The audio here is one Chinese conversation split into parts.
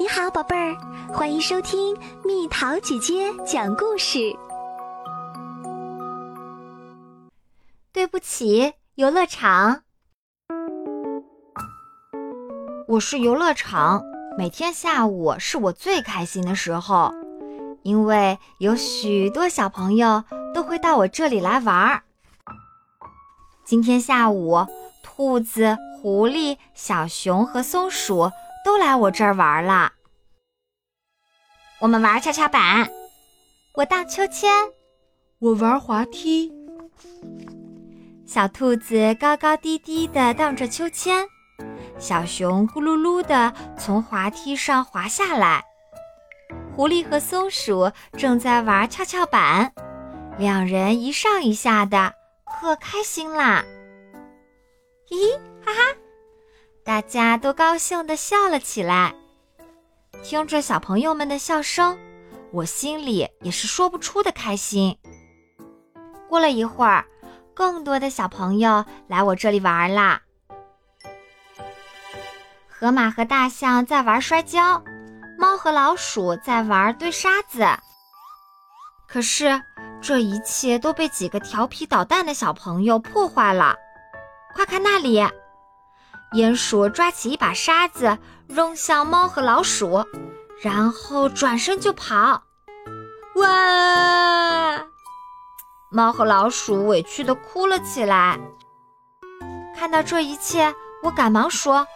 你好，宝贝儿，欢迎收听蜜桃姐姐讲故事。对不起，游乐场。我是游乐场，每天下午是我最开心的时候，因为有许多小朋友都会到我这里来玩儿。今天下午，兔子、狐狸、小熊和松鼠。都来我这儿玩了。我们玩跷跷板，我荡秋千，我玩滑梯。小兔子高高低低的荡着秋千，小熊咕噜噜的从滑梯上滑下来。狐狸和松鼠正在玩跷跷板，两人一上一下的，可开心啦！嘿嘿，哈哈。大家都高兴地笑了起来，听着小朋友们的笑声，我心里也是说不出的开心。过了一会儿，更多的小朋友来我这里玩啦。河马和大象在玩摔跤，猫和老鼠在玩堆沙子。可是这一切都被几个调皮捣蛋的小朋友破坏了。快看那里！鼹鼠抓起一把沙子扔向猫和老鼠，然后转身就跑。哇！猫和老鼠委屈地哭了起来。看到这一切，我赶忙说：“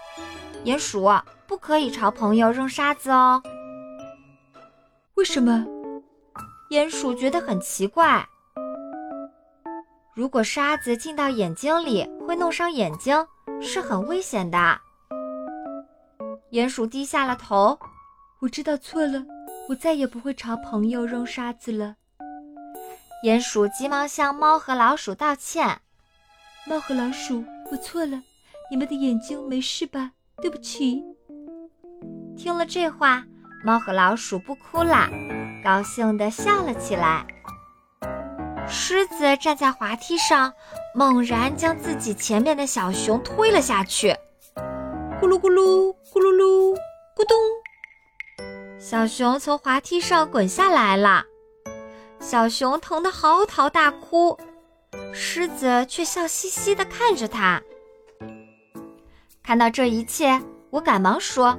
鼹鼠不可以朝朋友扔沙子哦。”为什么？鼹鼠觉得很奇怪。如果沙子进到眼睛里，会弄伤眼睛。是很危险的。鼹鼠低下了头，我知道错了，我再也不会朝朋友扔沙子了。鼹鼠急忙向猫和老鼠道歉：“猫和老鼠，我错了，你们的眼睛没事吧？对不起。”听了这话，猫和老鼠不哭了，高兴地笑了起来。狮子站在滑梯上。猛然将自己前面的小熊推了下去，咕噜咕噜，咕噜噜，咕咚！小熊从滑梯上滚下来了，小熊疼得嚎啕大哭，狮子却笑嘻嘻地看着它。看到这一切，我赶忙说：“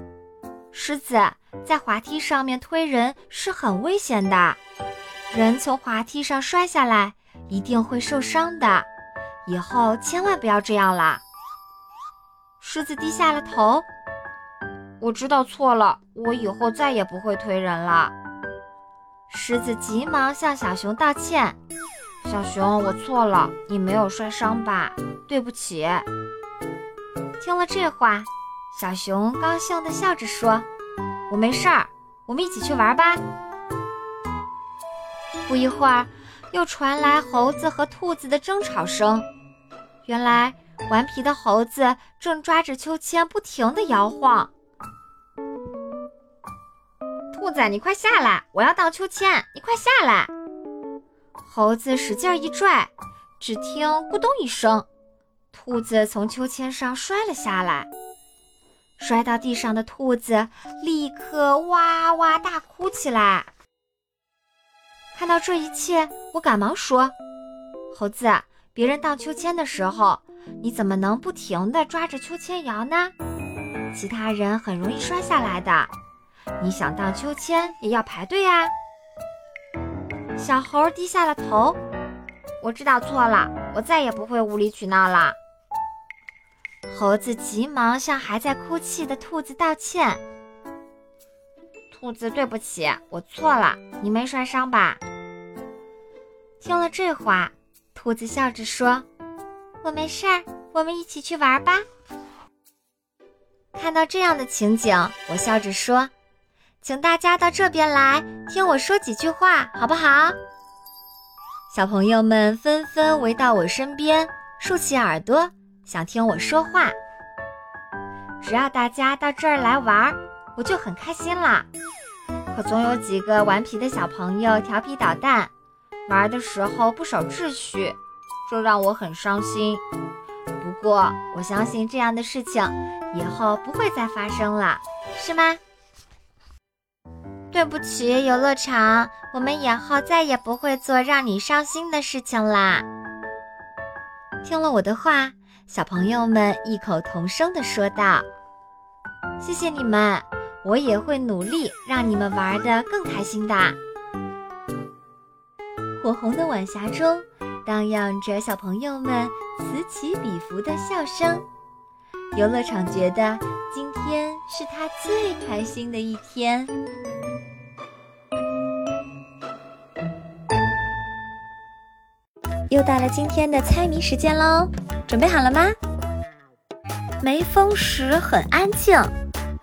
狮子，在滑梯上面推人是很危险的，人从滑梯上摔下来一定会受伤的。”以后千万不要这样啦！狮子低下了头。我知道错了，我以后再也不会推人了。狮子急忙向小熊道歉：“小熊，我错了，你没有摔伤吧？对不起。”听了这话，小熊高兴地笑着说：“我没事儿，我们一起去玩吧。”不一会儿。又传来猴子和兔子的争吵声。原来，顽皮的猴子正抓着秋千不停地摇晃。兔子，你快下来！我要荡秋千，你快下来！猴子使劲一拽，只听“咕咚”一声，兔子从秋千上摔了下来。摔到地上的兔子立刻哇哇大哭起来。看到这一切，我赶忙说：“猴子，别人荡秋千的时候，你怎么能不停地抓着秋千摇呢？其他人很容易摔下来的。你想荡秋千，也要排队啊。”小猴低下了头：“我知道错了，我再也不会无理取闹了。”猴子急忙向还在哭泣的兔子道歉。兔子，对不起，我错了。你没摔伤吧？听了这话，兔子笑着说：“我没事儿，我们一起去玩吧。”看到这样的情景，我笑着说：“请大家到这边来，听我说几句话，好不好？”小朋友们纷纷围到我身边，竖起耳朵，想听我说话。只要大家到这儿来玩儿，我就很开心啦。可总有几个顽皮的小朋友调皮捣蛋，玩的时候不守秩序，这让我很伤心。不过我相信这样的事情以后不会再发生了，是吗？对不起，游乐场，我们以后再也不会做让你伤心的事情啦。听了我的话，小朋友们异口同声地说道：“谢谢你们，我也会努力让你们玩得更开心的。”火红的晚霞中，荡漾着小朋友们此起彼伏的笑声。游乐场觉得今天是他最开心的一天。又到了今天的猜谜时间喽，准备好了吗？没风时很安静，